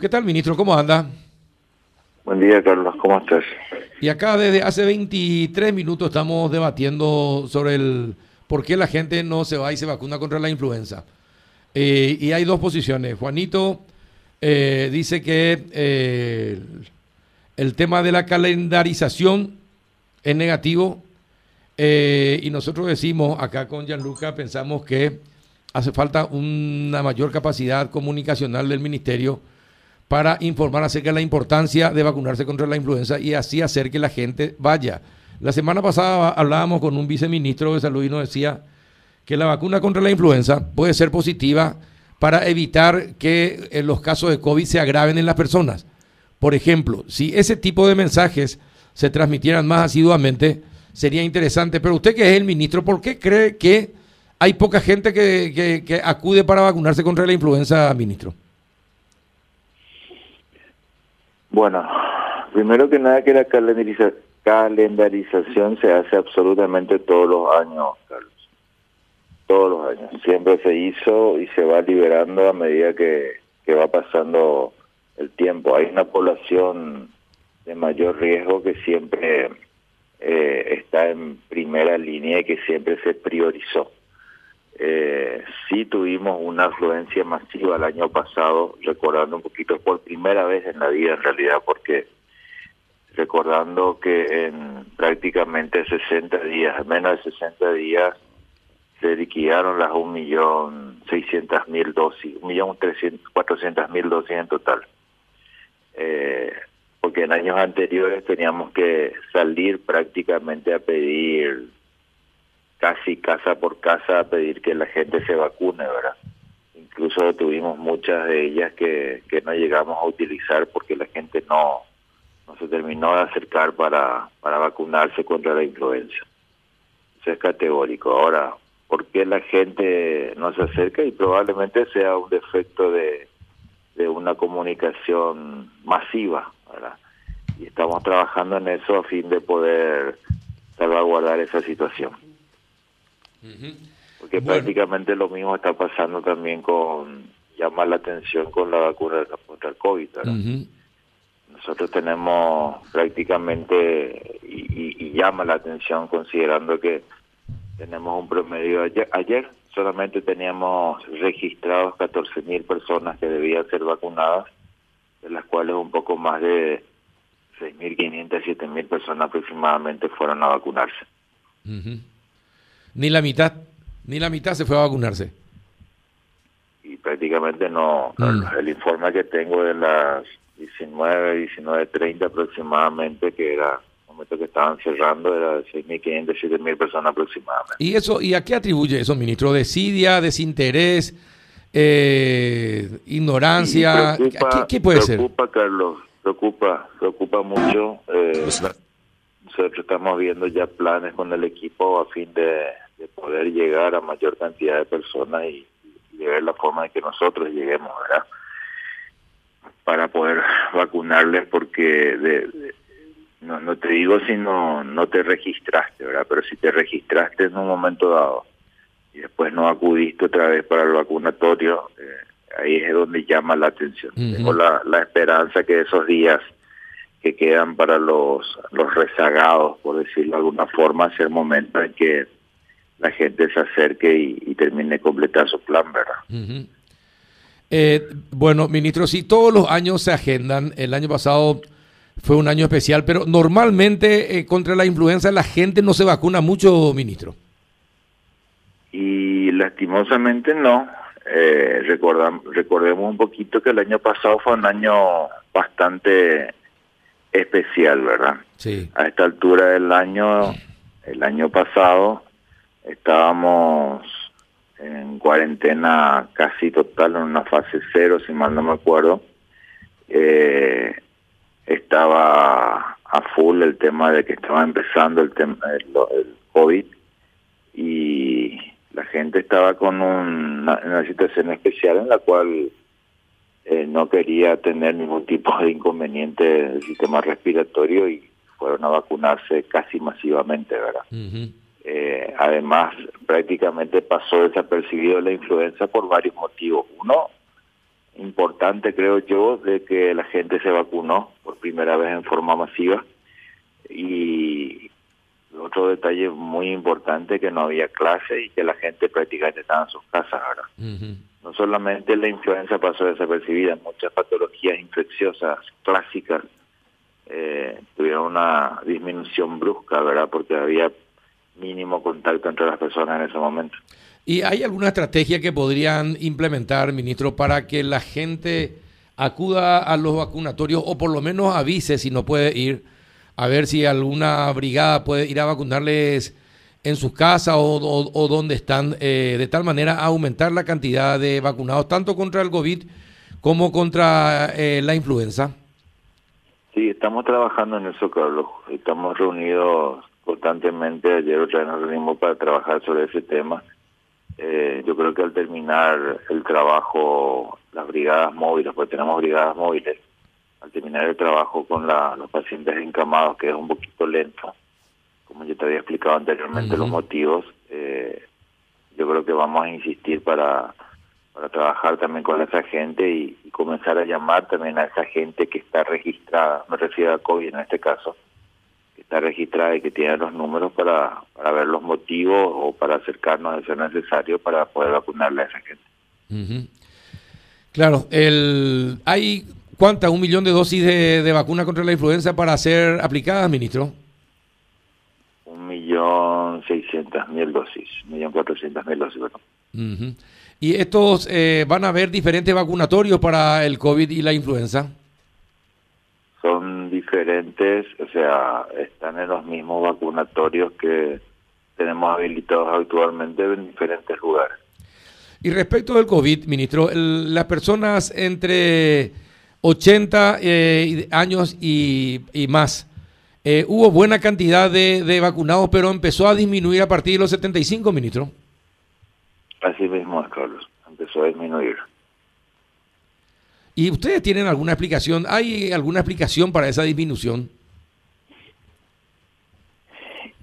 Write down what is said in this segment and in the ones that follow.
¿Qué tal, ministro? ¿Cómo anda? Buen día, Carlos. ¿Cómo estás? Y acá desde hace 23 minutos estamos debatiendo sobre el por qué la gente no se va y se vacuna contra la influenza. Eh, y hay dos posiciones. Juanito eh, dice que eh, el tema de la calendarización es negativo y nosotros decimos acá con Gianluca, pensamos que hace falta una mayor capacidad comunicacional del ministerio para informar acerca de la importancia de vacunarse contra la influenza y así hacer que la gente vaya. La semana pasada hablábamos con un viceministro de salud y nos decía que la vacuna contra la influenza puede ser positiva para evitar que eh, los casos de COVID se agraven en las personas. Por ejemplo, si ese tipo de mensajes se transmitieran más asiduamente, sería interesante. Pero usted que es el ministro, ¿por qué cree que hay poca gente que, que acude para vacunarse contra la influenza, ministro? Bueno, primero que nada que la calendarización se hace absolutamente todos los años, Carlos. Todos los años. Siempre se hizo y se va liberando a medida que, que va pasando el tiempo. Hay una población de mayor riesgo que siempre eh, está en primera línea y que siempre se priorizó. Eh, sí tuvimos una afluencia masiva el año pasado, recordando un poquito por primera vez en la vida en realidad, porque recordando que en prácticamente 60 días, menos de 60 días, se liquidaron las 1.600.000 dosis, 1.400.000 dosis en total. Eh, porque en años anteriores teníamos que salir prácticamente a pedir casi casa por casa a pedir que la gente se vacune, ¿verdad? Incluso tuvimos muchas de ellas que, que no llegamos a utilizar porque la gente no, no se terminó de acercar para, para vacunarse contra la influenza. Eso es categórico. Ahora, ¿por qué la gente no se acerca? Y probablemente sea un defecto de, de una comunicación masiva, ¿verdad? Y estamos trabajando en eso a fin de poder salvaguardar esa situación. Porque prácticamente lo mismo está pasando también con llamar la atención con la vacuna contra el COVID. Nosotros tenemos prácticamente, y, llama la atención considerando que tenemos un promedio, ayer, ayer solamente teníamos registrados 14.000 personas que debían ser vacunadas, de las cuales un poco más de 6.500, 7.000 personas aproximadamente fueron a vacunarse. Ni la mitad, ni la mitad se fue a vacunarse. Y prácticamente no. Mm. El informe que tengo de las 19, 19.30 aproximadamente, que era el momento que estaban cerrando, era de 6.500, 7.000 personas aproximadamente. ¿Y eso y a qué atribuye eso, ministro? ¿Desidia, desinterés, eh, ignorancia? ¿Qué, puede ser? Preocupa, Carlos, preocupa, preocupa mucho. Eh, nosotros estamos viendo ya planes con el equipo a fin de de poder llegar a mayor cantidad de personas y, ver la forma de que nosotros lleguemos, ¿verdad? Para poder vacunarles porque de, no, no te digo si no, no te registraste, ¿verdad? Pero si te registraste en un momento dado y después no acudiste otra vez para el vacunatorio, eh, ahí es donde llama la atención. Tengo la, la esperanza que esos días que quedan para los, los rezagados, por decirlo de alguna forma, sea el momento en que la gente se acerque y, termine de completar su plan, ¿verdad? Eh, bueno, ministro, si todos los años se agendan, el año pasado fue un año especial, pero normalmente eh, contra la influenza la gente no se vacuna mucho, ministro. Y lastimosamente no. Eh, recordemos un poquito que el año pasado fue un año bastante especial, ¿verdad? Sí. A esta altura del año, el año pasado, estábamos en cuarentena casi total, en una fase cero, si mal no me acuerdo. Eh, estaba a full el tema de que estaba empezando el, tema, el, COVID y la gente estaba con una, situación especial en la cual eh, no quería tener ningún tipo de inconveniente del sistema respiratorio y fueron a vacunarse casi masivamente, ¿verdad? Eh, además, prácticamente pasó desapercibido la influenza por varios motivos. Uno, importante, creo yo, de que la gente se vacunó por primera vez en forma masiva. Y otro detalle muy importante, que no había clase y que la gente prácticamente estaba en sus casas ahora. No solamente la influenza pasó desapercibida, muchas patologías infecciosas clásicas eh, tuvieron una disminución brusca, ¿verdad? Porque había mínimo contacto entre las personas en ese momento. ¿Y hay alguna estrategia que podrían implementar, ministro, para que la gente acuda a los vacunatorios o por lo menos avise si no puede ir, a ver si alguna brigada puede ir a vacunarles en sus casas o, donde están, eh, de tal manera a aumentar la cantidad de vacunados, tanto contra el COVID como contra eh, la influenza? Sí, estamos trabajando en eso, Carlos. Estamos reunidos constantemente. Ayer otra vez nos reunimos para trabajar sobre ese tema. Eh, yo creo que al terminar el trabajo, las brigadas móviles, porque tenemos brigadas móviles, al terminar el trabajo con los pacientes encamados, que es un poquito lento, como yo te había explicado anteriormente los motivos, eh, yo creo que vamos a insistir para, para trabajar también con esa gente y, comenzar a llamar también a esa gente que está registrada, me refiero a COVID en este caso, está registrada y que tiene los números para, para ver los motivos o para acercarnos de ser necesario para poder vacunarle a esa gente. Claro, el, ¿hay cuántas? ¿Un millón de dosis de, de, vacuna contra la influenza para ser aplicadas, ministro? Un millón seiscientas mil dosis, un millón cuatrocientas mil dosis, ¿Y estos eh, van a haber diferentes vacunatorios para el COVID y la influenza? Son diferentes, o sea, están en los mismos vacunatorios que tenemos habilitados actualmente en diferentes lugares. Y respecto del COVID, ministro, las personas entre 80 eh, años y, más, eh, hubo buena cantidad de, de, vacunados, pero empezó a disminuir a partir de los 75, ministro. Así mismo es, Carlos, empezó a disminuir. ¿Y ustedes tienen alguna explicación? ¿Hay alguna explicación para esa disminución?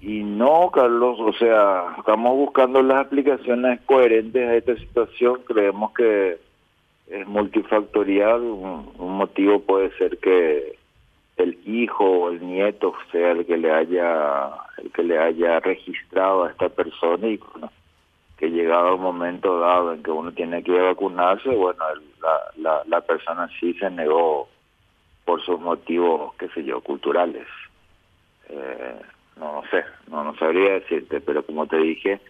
Y no, Carlos, o sea, estamos buscando las explicaciones coherentes a esta situación. Creemos que es multifactorial. Un, motivo puede ser que el hijo o el nieto sea el que le haya el que le haya registrado a esta persona y que llegado un momento dado en que uno tiene que vacunarse, bueno, la, la, persona sí se negó por sus motivos, qué sé yo, culturales. Eh, no, sé, no, no sabría decirte, pero como te dije,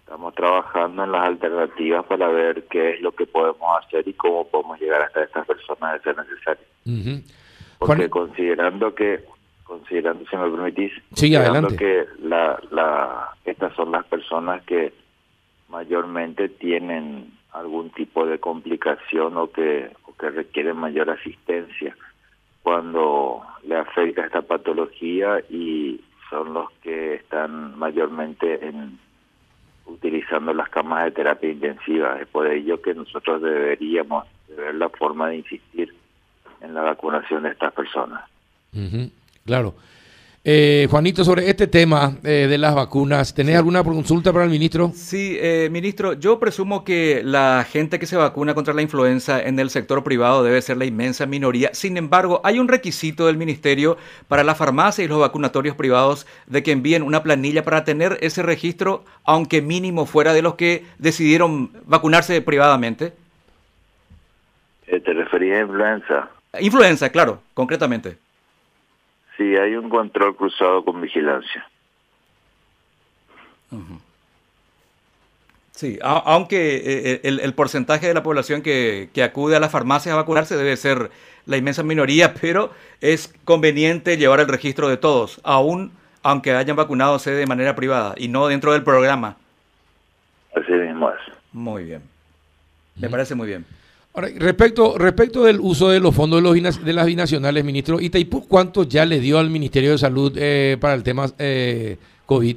estamos trabajando en las alternativas para ver qué es lo que podemos hacer y cómo podemos llegar hasta estas personas de ser necesario. Porque considerando que, considerando, si me permitís, sí, que la, la, estas son las personas que mayormente tienen algún tipo de complicación o que, o que requieren mayor asistencia cuando le afecta esta patología y son los que están mayormente en, utilizando las camas de terapia intensiva. Es por ello que nosotros deberíamos ver la forma de insistir en la vacunación de estas personas. Claro. Eh, Juanito, sobre este tema eh, de las vacunas, ¿tenés alguna consulta para el ministro? Sí, eh, ministro, yo presumo que la gente que se vacuna contra la influenza en el sector privado debe ser la inmensa minoría. Sin embargo, hay un requisito del ministerio para la farmacia y los vacunatorios privados de que envíen una planilla para tener ese registro, aunque mínimo fuera de los que decidieron vacunarse privadamente. ¿Te referías a influenza? Influenza, claro, concretamente. Sí, hay un control cruzado con vigilancia. Sí, aunque eh, eh, el, porcentaje de la población que, acude a las farmacias a vacunarse debe ser la inmensa minoría, pero es conveniente llevar el registro de todos, aún aunque hayan vacunado de manera privada y no dentro del programa. Así mismo es. Muy bien. Me parece muy bien. Respecto, respecto del uso de los fondos de, los, de las binacionales, ministro, ¿Itaipú cuánto ya le dio al Ministerio de Salud eh, para el tema eh, COVID?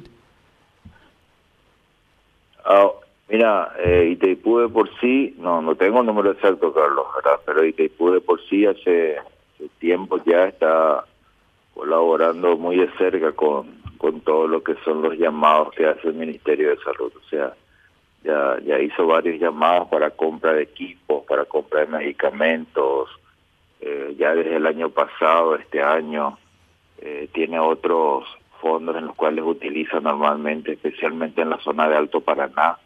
Ah, mira, eh, Itaipú de por sí, no no tengo el número exacto, Carlos, pero Itaipú de por sí hace, tiempo ya está colaborando muy de cerca con, con todo lo que son los llamados que hace el Ministerio de Salud. O sea, ya, ya hizo varios llamados para compra de equipos, para compra de medicamentos. Eh, ya desde el año pasado, este año, eh, tiene otros fondos en los cuales utiliza normalmente, especialmente en la zona de Alto Paraná,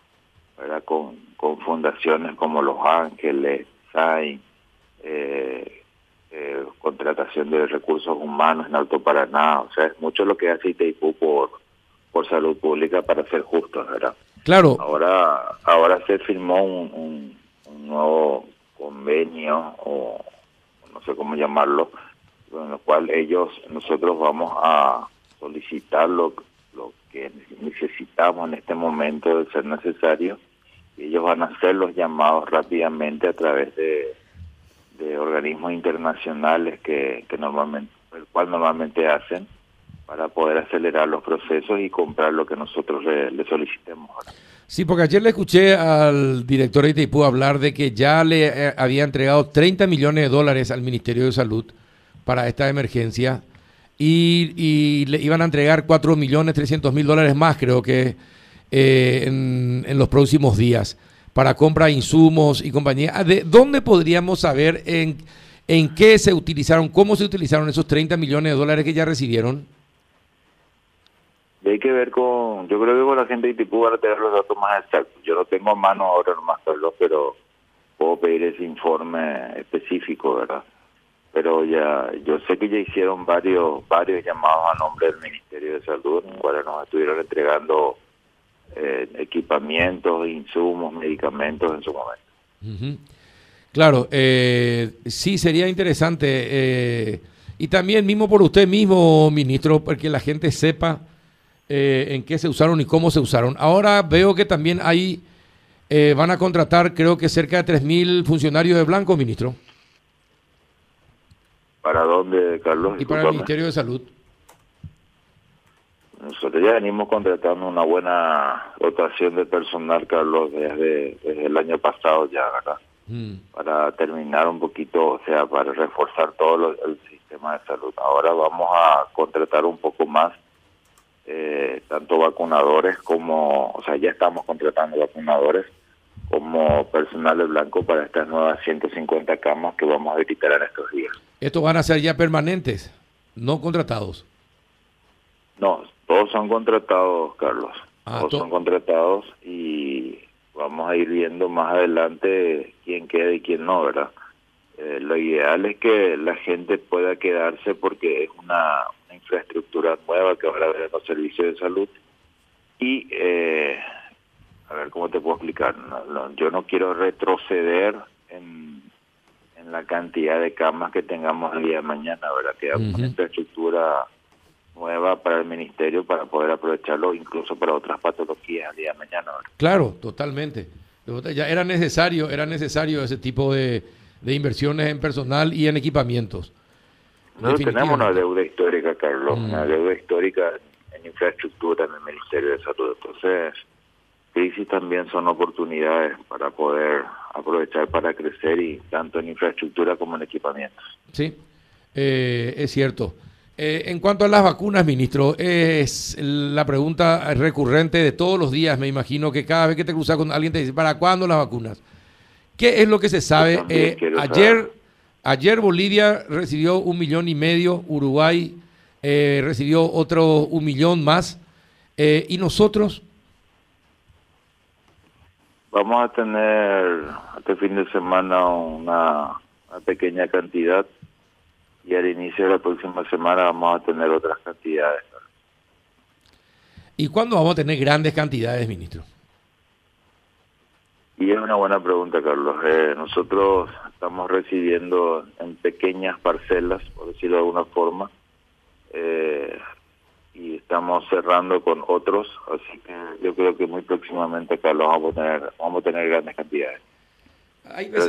¿verdad? Con, con fundaciones como Los Ángeles, SAI, eh, eh, contratación de recursos humanos en Alto Paraná, o sea, es mucho lo que hace Itaipú por, por salud pública para ser justos, ¿verdad? Claro. Ahora, ahora se firmó un, nuevo convenio, o no sé cómo llamarlo, en el cual ellos, nosotros vamos a solicitar lo, lo que necesitamos en este momento de ser necesario, y ellos van a hacer los llamados rápidamente a través de, de organismos internacionales que, que normalmente, el cual normalmente hacen para poder acelerar los procesos y comprar lo que nosotros le, solicitemos. Sí, porque ayer le escuché al director de Itaipú hablar de que ya le eh, había entregado 30 millones de dólares al Ministerio de Salud para esta emergencia y, le iban a entregar 4 millones 300 mil dólares más, creo que, eh, en, los próximos días para compra de insumos y compañía. ¿De dónde podríamos saber en, en qué se utilizaron, cómo se utilizaron esos 30 millones de dólares que ya recibieron? Hay que ver con, yo creo que con la gente de Itipú van a tener los datos más exactos. Yo no tengo a mano ahora nomás, Carlos, pero puedo pedir ese informe específico, ¿verdad? Pero ya, yo sé que ya hicieron varios varios llamados a nombre del Ministerio de Salud, en cuales nos estuvieron entregando eh, equipamientos, insumos, medicamentos en su momento. Claro, eh, sí sería interesante. Eh, y también mismo por usted mismo, ministro, porque la gente sepa eh, en qué se usaron y cómo se usaron. Ahora veo que también ahí eh, van a contratar, creo que cerca de 3.000 funcionarios de blanco, ministro. ¿Para dónde, Carlos? Y para el Ministerio de Salud. Nosotros ya venimos contratando una buena rotación de personal, Carlos, desde, el año pasado ya, ¿verdad? Mm. Para terminar un poquito, o sea, para reforzar todo el sistema de salud. Ahora vamos a contratar un poco más eh, tanto vacunadores como, o sea, ya estamos contratando vacunadores como personal de blanco para estas nuevas 150 camas que vamos a habilitar en estos días. ¿Estos van a ser ya permanentes, no contratados? No, todos son contratados, Carlos. Ah, todos son contratados y vamos a ir viendo más adelante quién queda y quién no, ¿verdad? Eh, lo ideal es que la gente pueda quedarse porque es una, infraestructura nueva que va a haber en los servicios de salud. Y, eh, a ver, ¿cómo te puedo explicar? yo no quiero retroceder en, en la cantidad de camas que tengamos el día de mañana, ¿verdad? Que uh una infraestructura nueva para el ministerio para poder aprovecharlo incluso para otras patologías el día de mañana. Claro, totalmente. Ya era necesario, era necesario ese tipo de, de inversiones en personal y en equipamientos. Nosotros tenemos una deuda Carlos, una mm. deuda histórica en infraestructura en el Ministerio de Salud. Entonces, crisis también son oportunidades para poder aprovechar para crecer y tanto en infraestructura como en equipamientos. Sí, eh, es cierto. Eh, en cuanto a las vacunas, ministro, es la pregunta recurrente de todos los días. Me imagino que cada vez que te cruzas con alguien te dice, ¿para cuándo las vacunas? ¿Qué es lo que se sabe? Eh, ayer Ayer Bolivia recibió un millón y medio, Uruguay eh, recibió otro un millón más. Eh, ¿Y nosotros? Vamos a tener este fin de semana una, pequeña cantidad y al inicio de la próxima semana vamos a tener otras cantidades. ¿Y cuándo vamos a tener grandes cantidades, ministro? Y es una buena pregunta, Carlos. Eh, nosotros estamos recibiendo en pequeñas parcelas, por decirlo de alguna forma, eh, y estamos cerrando con otros, así que yo creo que muy próximamente acá lo vamos a tener, vamos a tener grandes cantidades.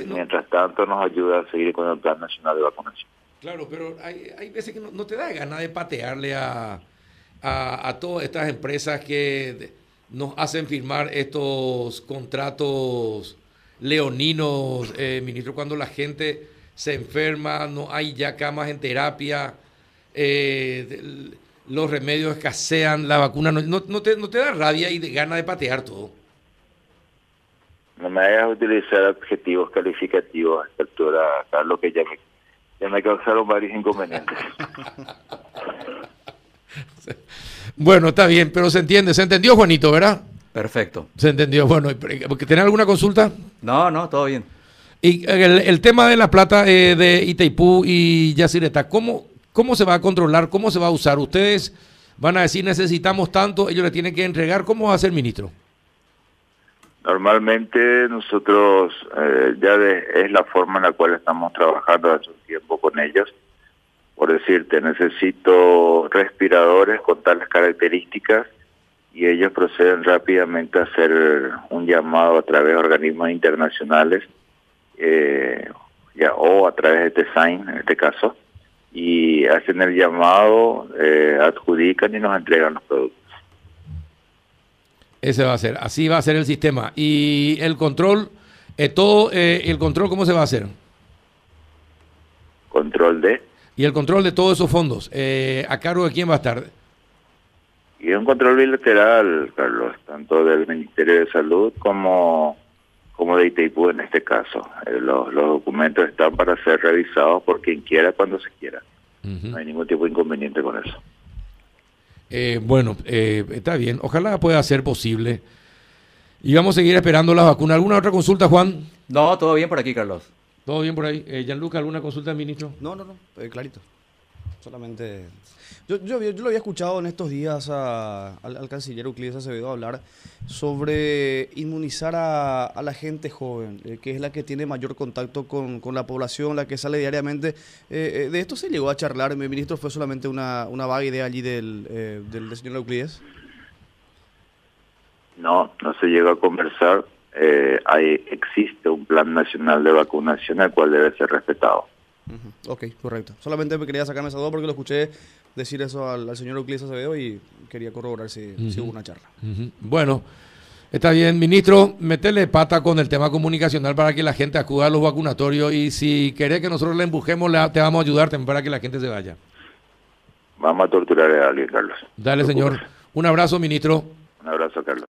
mientras tanto nos ayuda a seguir con el Plan Nacional de Vacunación. Claro, pero hay, hay veces que no, te da ganas de patearle a, a, a todas estas empresas que nos hacen firmar estos contratos leoninos, eh, ministro, cuando la gente se enferma, no hay ya camas en terapia, eh, los remedios escasean, la vacuna no, no, te, no te da rabia y de gana de patear todo. no me hagas utilizar adjetivos calificativos a esta altura, Carlos, que ya me, ya me causaron varios inconvenientes. bueno, está bien, pero se entiende, se entendió, Juanito, ¿verdad? Perfecto. Se entendió. Bueno, ¿tenés alguna consulta? No, no, todo bien. Y el, tema de la plata eh, de Itaipú y Yacireta, ¿cómo, ¿cómo se va a controlar? ¿Cómo se va a usar? Ustedes van a decir necesitamos tanto, ellos le tienen que entregar. ¿Cómo va a ser, ministro? Normalmente nosotros eh, ya es la forma en la cual estamos trabajando hace un tiempo con ellos. Por decirte, necesito respiradores con tales características y ellos proceden rápidamente a hacer un llamado a través de organismos internacionales eh, o a través de Design en este caso y hacen el llamado, eh, adjudican y nos entregan los productos. Ese va a ser, así va a ser el sistema. Y el control, eh, todo, eh, el control, ¿cómo se va a hacer? Control de. Y el control de todos esos fondos, eh, ¿a cargo de quién va a estar? Y un control bilateral, Carlos, tanto del Ministerio de Salud como, como de Itaipú en este caso. los, los documentos están para ser revisados por quien quiera cuando se quiera. No hay ningún tipo de inconveniente con eso. Eh, bueno, eh, está bien. Ojalá pueda ser posible. Y vamos a seguir esperando la vacuna. ¿Alguna otra consulta, Juan? No, todo bien por aquí, Carlos. ¿Todo bien por ahí? Eh, Gianluca, ¿alguna consulta, ministro? No, no, no, eh, clarito. Solamente. Yo, yo, yo, lo había escuchado en estos días al, canciller Euclides Acevedo hablar sobre inmunizar a, la gente joven, eh, que es la que tiene mayor contacto con, la población, la que sale diariamente. Eh, eh, ¿De esto se llegó a charlar, mi ministro? ¿Fue solamente una, una vaga idea allí del, del, señor Euclides? No, no se llegó a conversar. hay, existe un plan nacional de vacunación el cual debe ser respetado. Ok, correcto. Solamente me quería sacarme esa duda porque lo escuché decir eso al, señor Euclides Acevedo y quería corroborar si, hubo una charla. Bueno, está bien, ministro, metele pata con el tema comunicacional para que la gente acuda a los vacunatorios y si querés que nosotros le empujemos, te vamos a ayudar para que la gente se vaya. Vamos a torturar a alguien, Carlos. Dale, señor. Un abrazo, ministro. Un abrazo, Carlos.